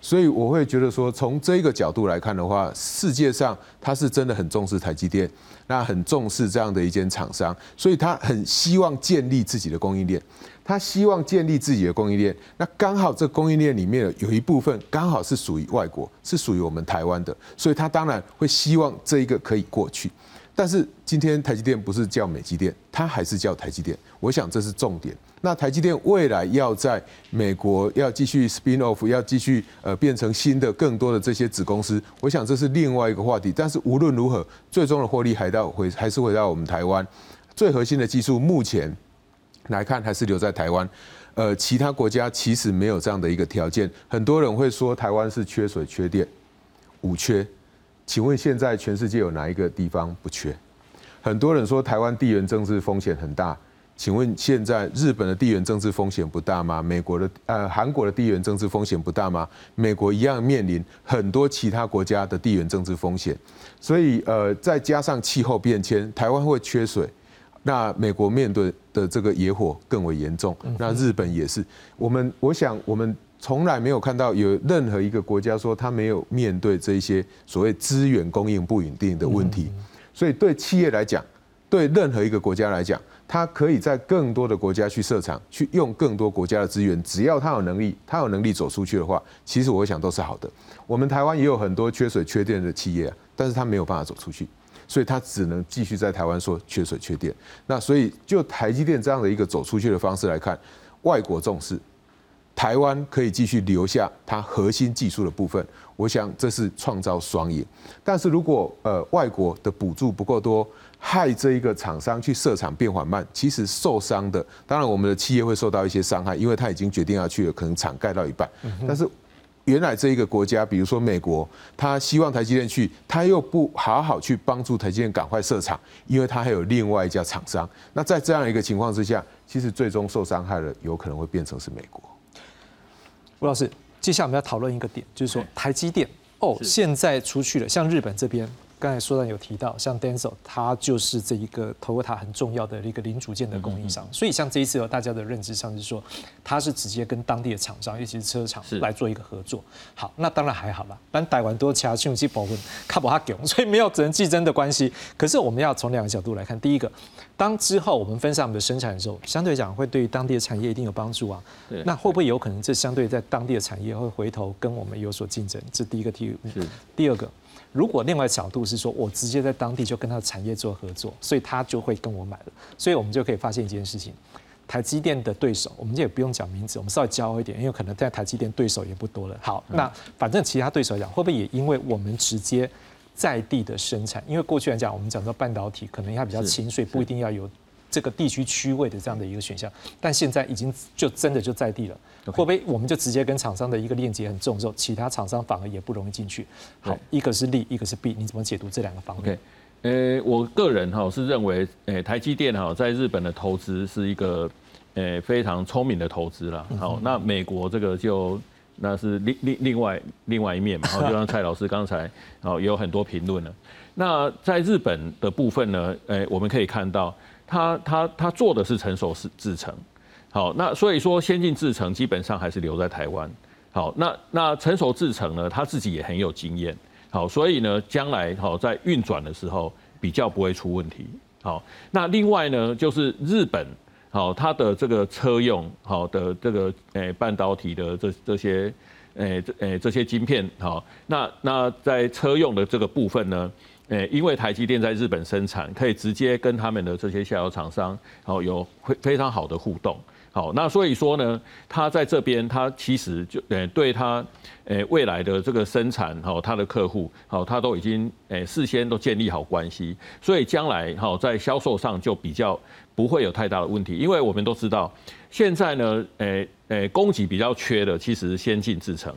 所以我会觉得说，从这一个角度来看的话，世界上它是真的很重视台积电，那很重视这样的一间厂商，所以他很希望建立自己的供应链。他希望建立自己的供应链，那刚好这供应链里面有一部分刚好是属于外国，是属于我们台湾的，所以他当然会希望这一个可以过去。但是今天台积电不是叫美积电，它还是叫台积电，我想这是重点。那台积电未来要在美国要继续 spin off，要继续呃变成新的更多的这些子公司，我想这是另外一个话题。但是无论如何，最终的获利还到回还是回到我们台湾，最核心的技术目前。来看还是留在台湾，呃，其他国家其实没有这样的一个条件。很多人会说台湾是缺水、缺电、五缺，请问现在全世界有哪一个地方不缺？很多人说台湾地缘政治风险很大，请问现在日本的地缘政治风险不大吗？美国的呃韩国的地缘政治风险不大吗？美国一样面临很多其他国家的地缘政治风险，所以呃再加上气候变迁，台湾会缺水。那美国面对的这个野火更为严重，那日本也是。我们我想，我们从来没有看到有任何一个国家说他没有面对这一些所谓资源供应不稳定的问题。所以对企业来讲，对任何一个国家来讲，他可以在更多的国家去设厂，去用更多国家的资源，只要他有能力，他有能力走出去的话，其实我想都是好的。我们台湾也有很多缺水缺电的企业啊，但是他没有办法走出去，所以他只能继续在台湾说缺水缺电。那所以就台积电这样的一个走出去的方式来看，外国重视，台湾可以继续留下它核心技术的部分，我想这是创造双赢。但是如果呃外国的补助不够多，害这一个厂商去设厂变缓慢，其实受伤的，当然我们的企业会受到一些伤害，因为他已经决定要去了，可能厂盖到一半，但是原来这一个国家，比如说美国，他希望台积电去，他又不好好去帮助台积电赶快设厂，因为他还有另外一家厂商。那在这样一个情况之下，其实最终受伤害的有可能会变成是美国。吴老师，接下来我们要讨论一个点，就是说台积电哦，现在出去了，像日本这边。刚才说到有提到，像 Denso，它就是这一个 Toyota 很重要的一个零组件的供应商。所以像这一次，大家的认知上是说，它是直接跟当地的厂商，尤其是车厂来做一个合作。好，那当然还好啦。但台湾多其他信用机保护卡不哈给，所以没有只能竞争的关系。可是我们要从两个角度来看，第一个，当之后我们分散我们的生产的时候，相对讲会对于当地的产业一定有帮助啊。那会不会有可能这相对在当地的产业会回头跟我们有所竞争？这第一个题目。第二个。如果另外角度是说，我直接在当地就跟他的产业做合作，所以他就会跟我买了，所以我们就可以发现一件事情：台积电的对手，我们也不用讲名字，我们稍微骄傲一点，因为可能在台积电对手也不多了。好，那反正其他对手讲，会不会也因为我们直接在地的生产？因为过去来讲，我们讲到半导体可能它比较轻，所以不一定要有这个地区区位的这样的一个选项，但现在已经就真的就在地了。会不会我们就直接跟厂商的一个链接很重之后，其他厂商反而也不容易进去？好，一个是利，一个是弊，你怎么解读这两个方面？呃，我个人哈是认为，呃，台积电哈在日本的投资是一个呃非常聪明的投资啦。好，那美国这个就那是另另另外另外一面嘛。好，就像蔡老师刚才好也有很多评论了。那在日本的部分呢，呃，我们可以看到，他他他做的是成熟是制程。好，那所以说先进制程基本上还是留在台湾。好，那那成熟制程呢，他自己也很有经验。好，所以呢，将来好在运转的时候比较不会出问题。好，那另外呢，就是日本好它的这个车用好的这个诶半导体的这这些诶诶这些晶片好，那那在车用的这个部分呢，诶因为台积电在日本生产，可以直接跟他们的这些下游厂商好有非非常好的互动。好，那所以说呢，他在这边，他其实就呃，对他诶未来的这个生产，哈，他的客户，好，他都已经诶事先都建立好关系，所以将来哈在销售上就比较不会有太大的问题，因为我们都知道，现在呢，诶诶供给比较缺的，其实先进制成。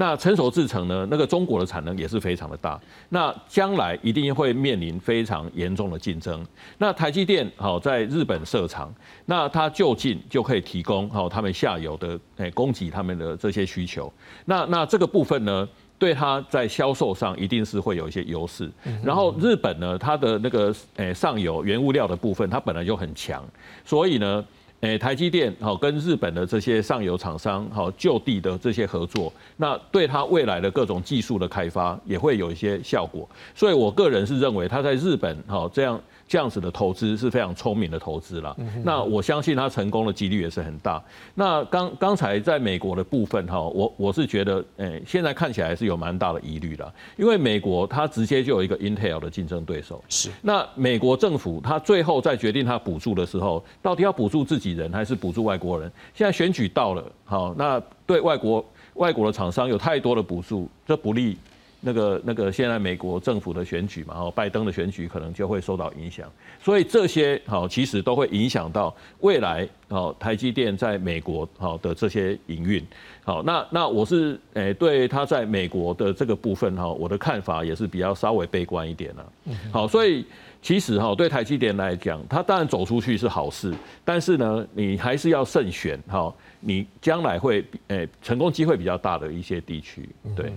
那成熟制程呢？那个中国的产能也是非常的大，那将来一定会面临非常严重的竞争。那台积电好在日本设厂，那它就近就可以提供好他们下游的诶供给他们的这些需求。那那这个部分呢，对它在销售上一定是会有一些优势。然后日本呢，它的那个诶上游原物料的部分，它本来就很强，所以呢。诶，台积电好跟日本的这些上游厂商好就地的这些合作，那对它未来的各种技术的开发也会有一些效果。所以我个人是认为，它在日本好这样。这样子的投资是非常聪明的投资了。那我相信它成功的几率也是很大。那刚刚才在美国的部分哈，我我是觉得，诶，现在看起来是有蛮大的疑虑的，因为美国它直接就有一个 Intel 的竞争对手。是。那美国政府它最后在决定它补助的时候，到底要补助自己人还是补助外国人？现在选举到了，好，那对外国外国的厂商有太多的补助，这不利。那个那个，现在美国政府的选举嘛，哦，拜登的选举可能就会受到影响，所以这些好其实都会影响到未来好台积电在美国好的这些营运。好，那那我是诶对他在美国的这个部分哈，我的看法也是比较稍微悲观一点了。好，所以其实哈对台积电来讲，它当然走出去是好事，但是呢，你还是要慎选哈，你将来会诶成功机会比较大的一些地区，对。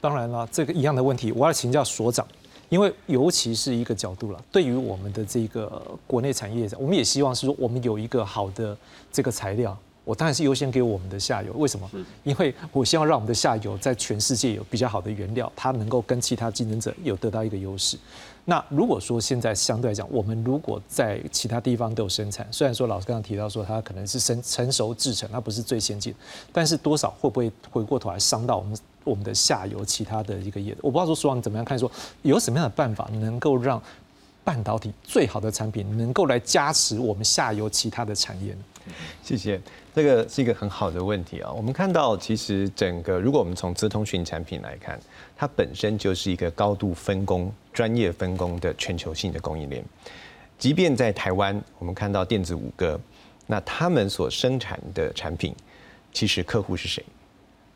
当然了，这个一样的问题，我要请教所长，因为尤其是一个角度了，对于我们的这个国内产业，我们也希望是说，我们有一个好的这个材料，我当然是优先给我们的下游。为什么？因为我希望让我们的下游在全世界有比较好的原料，它能够跟其他竞争者有得到一个优势。那如果说现在相对来讲，我们如果在其他地方都有生产，虽然说老师刚刚提到说它可能是成成熟制成，它不是最先进，但是多少会不会回过头来伤到我们我们的下游其他的一个业？我不知道说苏王怎么样看，说有什么样的办法能够让半导体最好的产品能够来加持我们下游其他的产业呢？谢谢，这个是一个很好的问题啊。我们看到，其实整个如果我们从资通讯产品来看，它本身就是一个高度分工、专业分工的全球性的供应链。即便在台湾，我们看到电子五哥，那他们所生产的产品，其实客户是谁？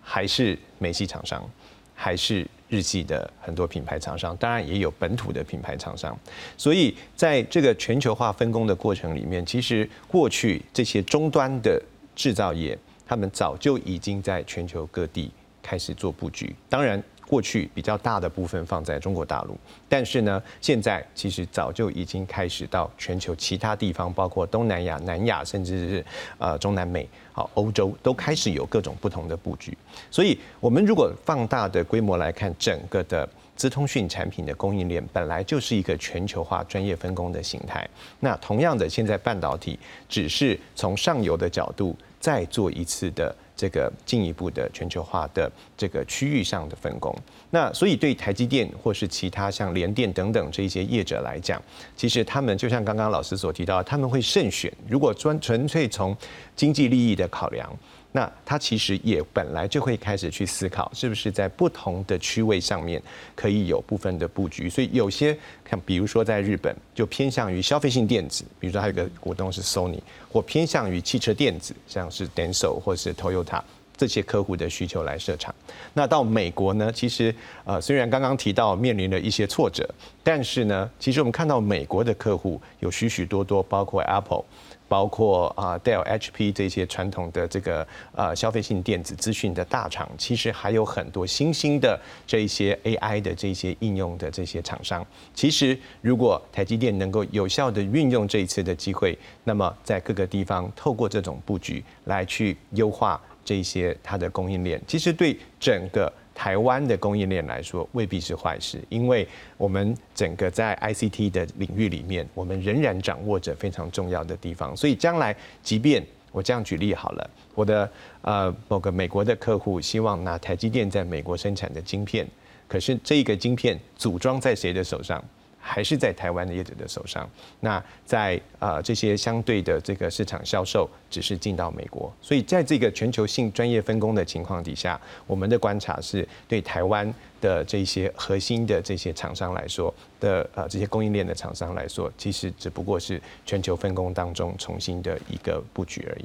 还是美系厂商，还是？日系的很多品牌厂商，当然也有本土的品牌厂商，所以在这个全球化分工的过程里面，其实过去这些终端的制造业，他们早就已经在全球各地开始做布局。当然。过去比较大的部分放在中国大陆，但是呢，现在其实早就已经开始到全球其他地方，包括东南亚、南亚，甚至是呃中南美、好欧洲，都开始有各种不同的布局。所以，我们如果放大的规模来看，整个的资通讯产品的供应链本来就是一个全球化、专业分工的形态。那同样的，现在半导体只是从上游的角度再做一次的。这个进一步的全球化的这个区域上的分工，那所以对台积电或是其他像联电等等这些业者来讲，其实他们就像刚刚老师所提到，他们会慎选。如果专纯粹从经济利益的考量。那他其实也本来就会开始去思考，是不是在不同的区位上面可以有部分的布局。所以有些像比如说在日本，就偏向于消费性电子，比如说还有个股东是 Sony，或偏向于汽车电子，像是 Denso 或是 Toyota 这些客户的需求来设厂。那到美国呢，其实呃虽然刚刚提到面临了一些挫折，但是呢，其实我们看到美国的客户有许许多多，包括 Apple。包括啊，Dell、HP 这些传统的这个呃消费性电子资讯的大厂，其实还有很多新兴的这一些 AI 的这些应用的这些厂商。其实，如果台积电能够有效的运用这一次的机会，那么在各个地方透过这种布局来去优化这些它的供应链，其实对整个。台湾的供应链来说未必是坏事，因为我们整个在 ICT 的领域里面，我们仍然掌握着非常重要的地方。所以将来，即便我这样举例好了，我的呃某个美国的客户希望拿台积电在美国生产的晶片，可是这一个晶片组装在谁的手上？还是在台湾的业者的手上。那在呃这些相对的这个市场销售，只是进到美国。所以在这个全球性专业分工的情况底下，我们的观察是对台湾的这些核心的这些厂商来说的呃这些供应链的厂商来说，其实只不过是全球分工当中重新的一个布局而已。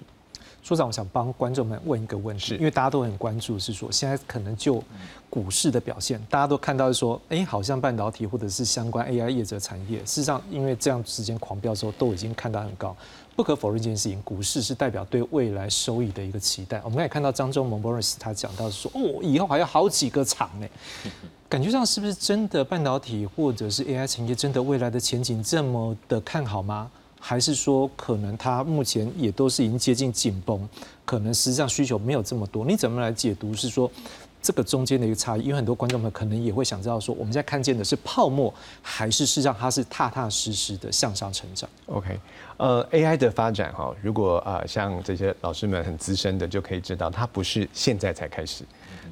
所长，我想帮观众们问一个问题，因为大家都很关注，是说现在可能就股市的表现，大家都看到是说，哎，好像半导体或者是相关 AI 业者产业，事实上因为这样时间狂飙之后，都已经看到很高。不可否认一件事情，股市是代表对未来收益的一个期待。我们也看到张忠谋 Boris 他讲到说，哦，以后还有好几个厂呢，感觉上是不是真的半导体或者是 AI 产业真的未来的前景这么的看好吗？还是说，可能它目前也都是已经接近紧绷，可能实际上需求没有这么多。你怎么来解读？是说这个中间的一个差异？因为很多观众们可能也会想知道，说我们在看见的是泡沫，还是事实上它是踏踏实实的向上成长？OK，呃，AI 的发展哈，如果啊像这些老师们很资深的，就可以知道，它不是现在才开始。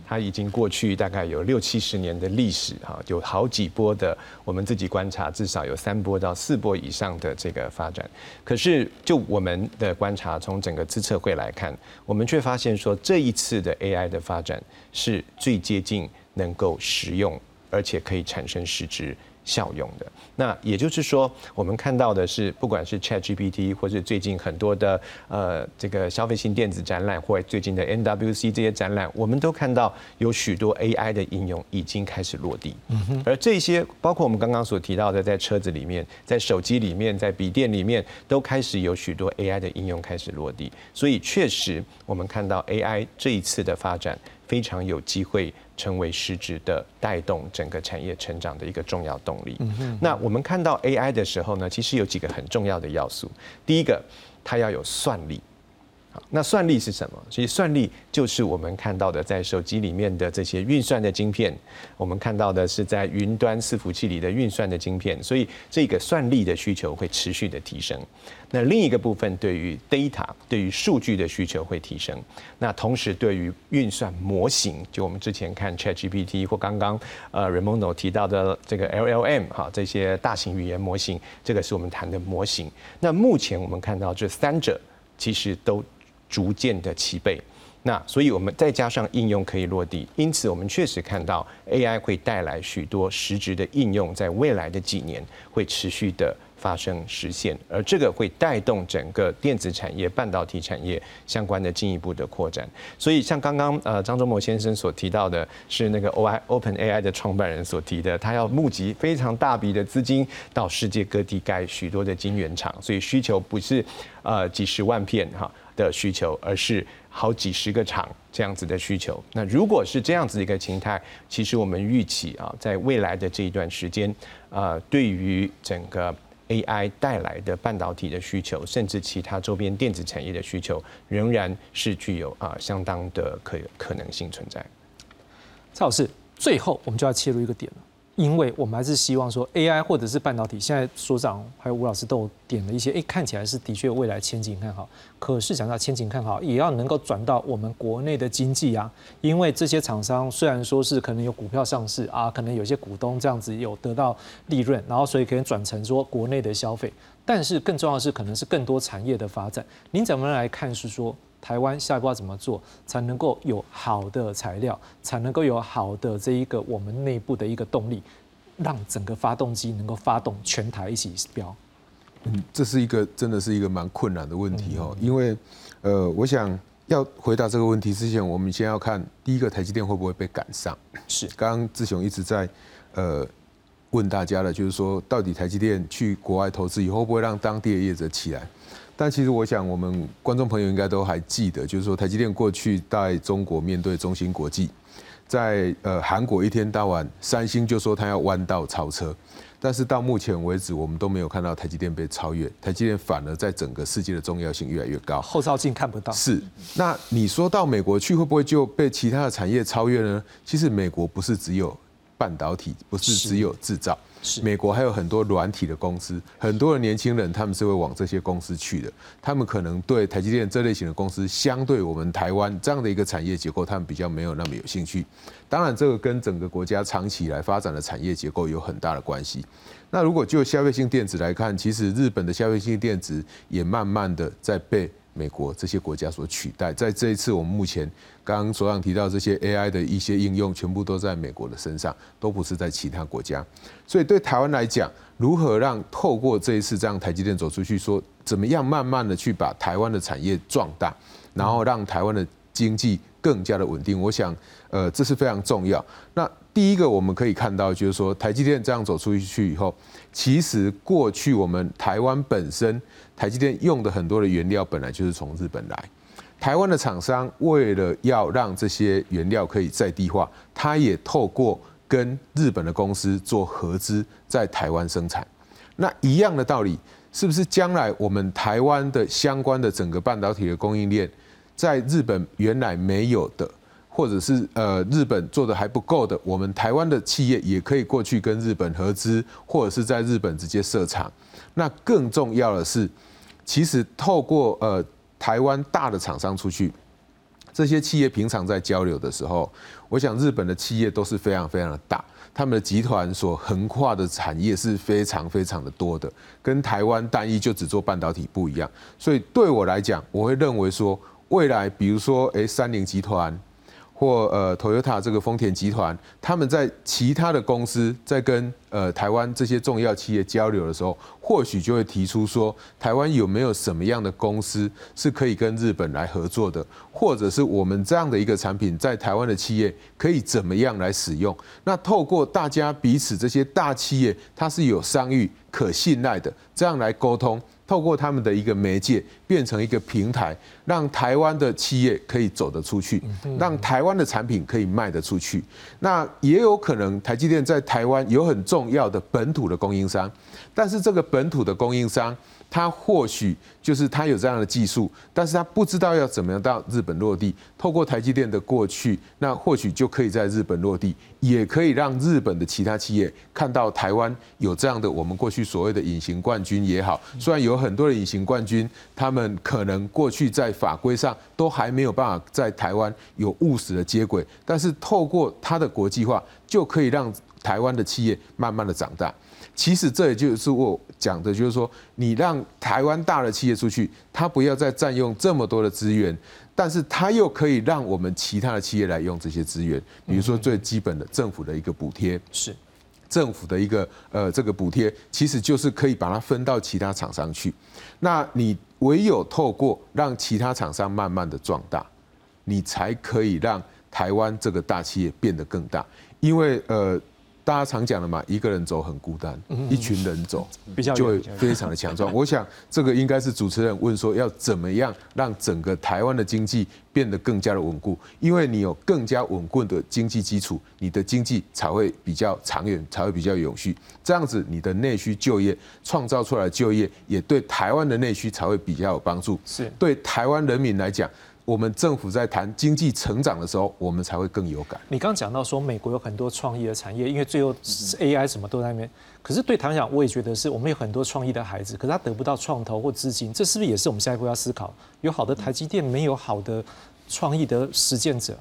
它已经过去大概有六七十年的历史哈，有好几波的，我们自己观察至少有三波到四波以上的这个发展。可是就我们的观察，从整个资策会来看，我们却发现说这一次的 AI 的发展是最接近能够实用，而且可以产生实质。效用的那也就是说，我们看到的是，不管是 Chat GPT，或是最近很多的呃这个消费性电子展览，或最近的 NWC 这些展览，我们都看到有许多 AI 的应用已经开始落地。嗯哼。而这些包括我们刚刚所提到的，在车子里面、在手机里面、在笔电里面，都开始有许多 AI 的应用开始落地。所以确实，我们看到 AI 这一次的发展。非常有机会成为实质的带动整个产业成长的一个重要动力。那我们看到 AI 的时候呢，其实有几个很重要的要素。第一个，它要有算力。那算力是什么？其实算力就是我们看到的在手机里面的这些运算的晶片，我们看到的是在云端伺服器里的运算的晶片，所以这个算力的需求会持续的提升。那另一个部分对于 data 对于数据的需求会提升。那同时对于运算模型，就我们之前看 ChatGPT 或刚刚呃 Ramondo 提到的这个 LLM 哈这些大型语言模型，这个是我们谈的模型。那目前我们看到这三者其实都逐渐的齐备。那所以我们再加上应用可以落地，因此我们确实看到 AI 会带来许多实质的应用，在未来的几年会持续的。发生实现，而这个会带动整个电子产业、半导体产业相关的进一步的扩展。所以，像刚刚呃张忠谋先生所提到的，是那个 O I Open AI 的创办人所提的，他要募集非常大笔的资金到世界各地盖许多的晶圆厂，所以需求不是呃几十万片哈的需求，而是好几十个厂这样子的需求。那如果是这样子一个形态，其实我们预期啊，在未来的这一段时间，呃，对于整个 AI 带来的半导体的需求，甚至其他周边电子产业的需求，仍然是具有啊相当的可可能性存在。蔡老师，最后我们就要切入一个点了。因为我们还是希望说，AI 或者是半导体，现在所长还有吴老师都有点了一些，哎，看起来是的确未来前景看好。可是讲到前景看好，也要能够转到我们国内的经济啊。因为这些厂商虽然说是可能有股票上市啊，可能有些股东这样子有得到利润，然后所以可以转成说国内的消费。但是更重要的是，可能是更多产业的发展。您怎么来看？是说？台湾下一步要怎么做，才能够有好的材料，才能够有好的这一个我们内部的一个动力，让整个发动机能够发动全台一起飙？嗯，这是一个真的是一个蛮困难的问题哦，因为呃，我想要回答这个问题之前，我们先要看第一个台积电会不会被赶上。是，刚刚志雄一直在呃问大家的，就是说到底台积电去国外投资以后，会不会让当地的业者起来？但其实我想，我们观众朋友应该都还记得，就是说台积电过去在中国面对中芯国际，在呃韩国一天到晚，三星就说它要弯道超车，但是到目前为止，我们都没有看到台积电被超越，台积电反而在整个世界的重要性越来越高。后照镜看不到。是，那你说到美国去，会不会就被其他的产业超越呢？其实美国不是只有半导体，不是只有制造。美国还有很多软体的公司，很多的年轻人他们是会往这些公司去的。他们可能对台积电这类型的公司，相对我们台湾这样的一个产业结构，他们比较没有那么有兴趣。当然，这个跟整个国家长期以来发展的产业结构有很大的关系。那如果就消费性电子来看，其实日本的消费性电子也慢慢的在被。美国这些国家所取代，在这一次我们目前刚刚所长提到这些 AI 的一些应用，全部都在美国的身上，都不是在其他国家。所以对台湾来讲，如何让透过这一次这样台积电走出去，说怎么样慢慢的去把台湾的产业壮大，然后让台湾的经济更加的稳定，我想，呃，这是非常重要。那第一个我们可以看到，就是说台积电这样走出去以后，其实过去我们台湾本身。台积电用的很多的原料本来就是从日本来，台湾的厂商为了要让这些原料可以在地化，他也透过跟日本的公司做合资，在台湾生产。那一样的道理，是不是将来我们台湾的相关的整个半导体的供应链，在日本原来没有的，或者是呃日本做的还不够的，我们台湾的企业也可以过去跟日本合资，或者是在日本直接设厂。那更重要的是。其实透过呃台湾大的厂商出去，这些企业平常在交流的时候，我想日本的企业都是非常非常的大，他们的集团所横跨的产业是非常非常的多的，跟台湾单一就只做半导体不一样。所以对我来讲，我会认为说，未来比如说诶三菱集团。或呃，Toyota 这个丰田集团，他们在其他的公司在跟呃台湾这些重要企业交流的时候，或许就会提出说，台湾有没有什么样的公司是可以跟日本来合作的，或者是我们这样的一个产品在台湾的企业可以怎么样来使用？那透过大家彼此这些大企业，它是有商誉、可信赖的，这样来沟通。透过他们的一个媒介，变成一个平台，让台湾的企业可以走得出去，让台湾的产品可以卖得出去。那也有可能台积电在台湾有很重要的本土的供应商，但是这个本土的供应商。他或许就是他有这样的技术，但是他不知道要怎么样到日本落地。透过台积电的过去，那或许就可以在日本落地，也可以让日本的其他企业看到台湾有这样的我们过去所谓的隐形冠军也好。虽然有很多的隐形冠军，他们可能过去在法规上都还没有办法在台湾有务实的接轨，但是透过它的国际化，就可以让台湾的企业慢慢的长大。其实这也就是我讲的，就是说，你让台湾大的企业出去，它不要再占用这么多的资源，但是它又可以让我们其他的企业来用这些资源，比如说最基本的政府的一个补贴，是政府的一个呃这个补贴，其实就是可以把它分到其他厂商去。那你唯有透过让其他厂商慢慢的壮大，你才可以让台湾这个大企业变得更大，因为呃。大家常讲的嘛，一个人走很孤单，一群人走就会非常的强壮。我想这个应该是主持人问说，要怎么样让整个台湾的经济变得更加的稳固？因为你有更加稳固的经济基础，你的经济才会比较长远，才会比较永续。这样子，你的内需就业创造出来的就业，也对台湾的内需才会比较有帮助。是对台湾人民来讲。我们政府在谈经济成长的时候，我们才会更有感。你刚刚讲到说，美国有很多创意的产业，因为最后 AI 什么都在那边。可是对台湾讲，我也觉得是我们有很多创意的孩子，可是他得不到创投或资金，这是不是也是我们下一步要思考？有好的台积电，没有好的创意的实践者。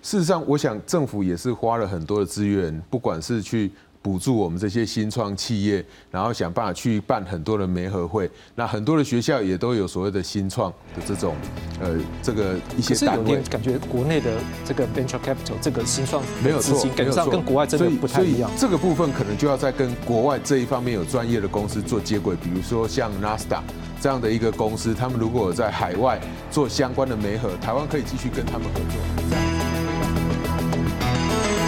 事实上，我想政府也是花了很多的资源，不管是去。补助我们这些新创企业，然后想办法去办很多的媒合会。那很多的学校也都有所谓的新创的这种，呃，这个一些单位。感觉国内的这个 venture capital 这个新创没有错，跟上跟国外真的不太一样。这个部分可能就要在跟国外这一方面有专业的公司做接轨，比如说像 Nasta 这样的一个公司，他们如果在海外做相关的媒合，台湾可以继续跟他们合作。